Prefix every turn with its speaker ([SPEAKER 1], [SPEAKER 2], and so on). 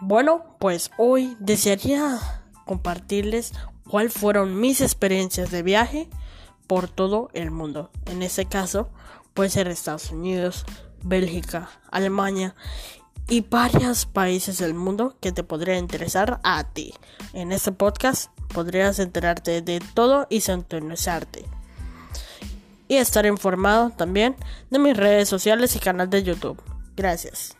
[SPEAKER 1] Bueno, pues hoy desearía compartirles cuáles fueron mis experiencias de viaje por todo el mundo. En este caso, puede ser Estados Unidos, Bélgica, Alemania y varios países del mundo que te podría interesar a ti. En este podcast podrías enterarte de todo y sintonizarte. Y estar informado también de mis redes sociales y canal de YouTube. Gracias.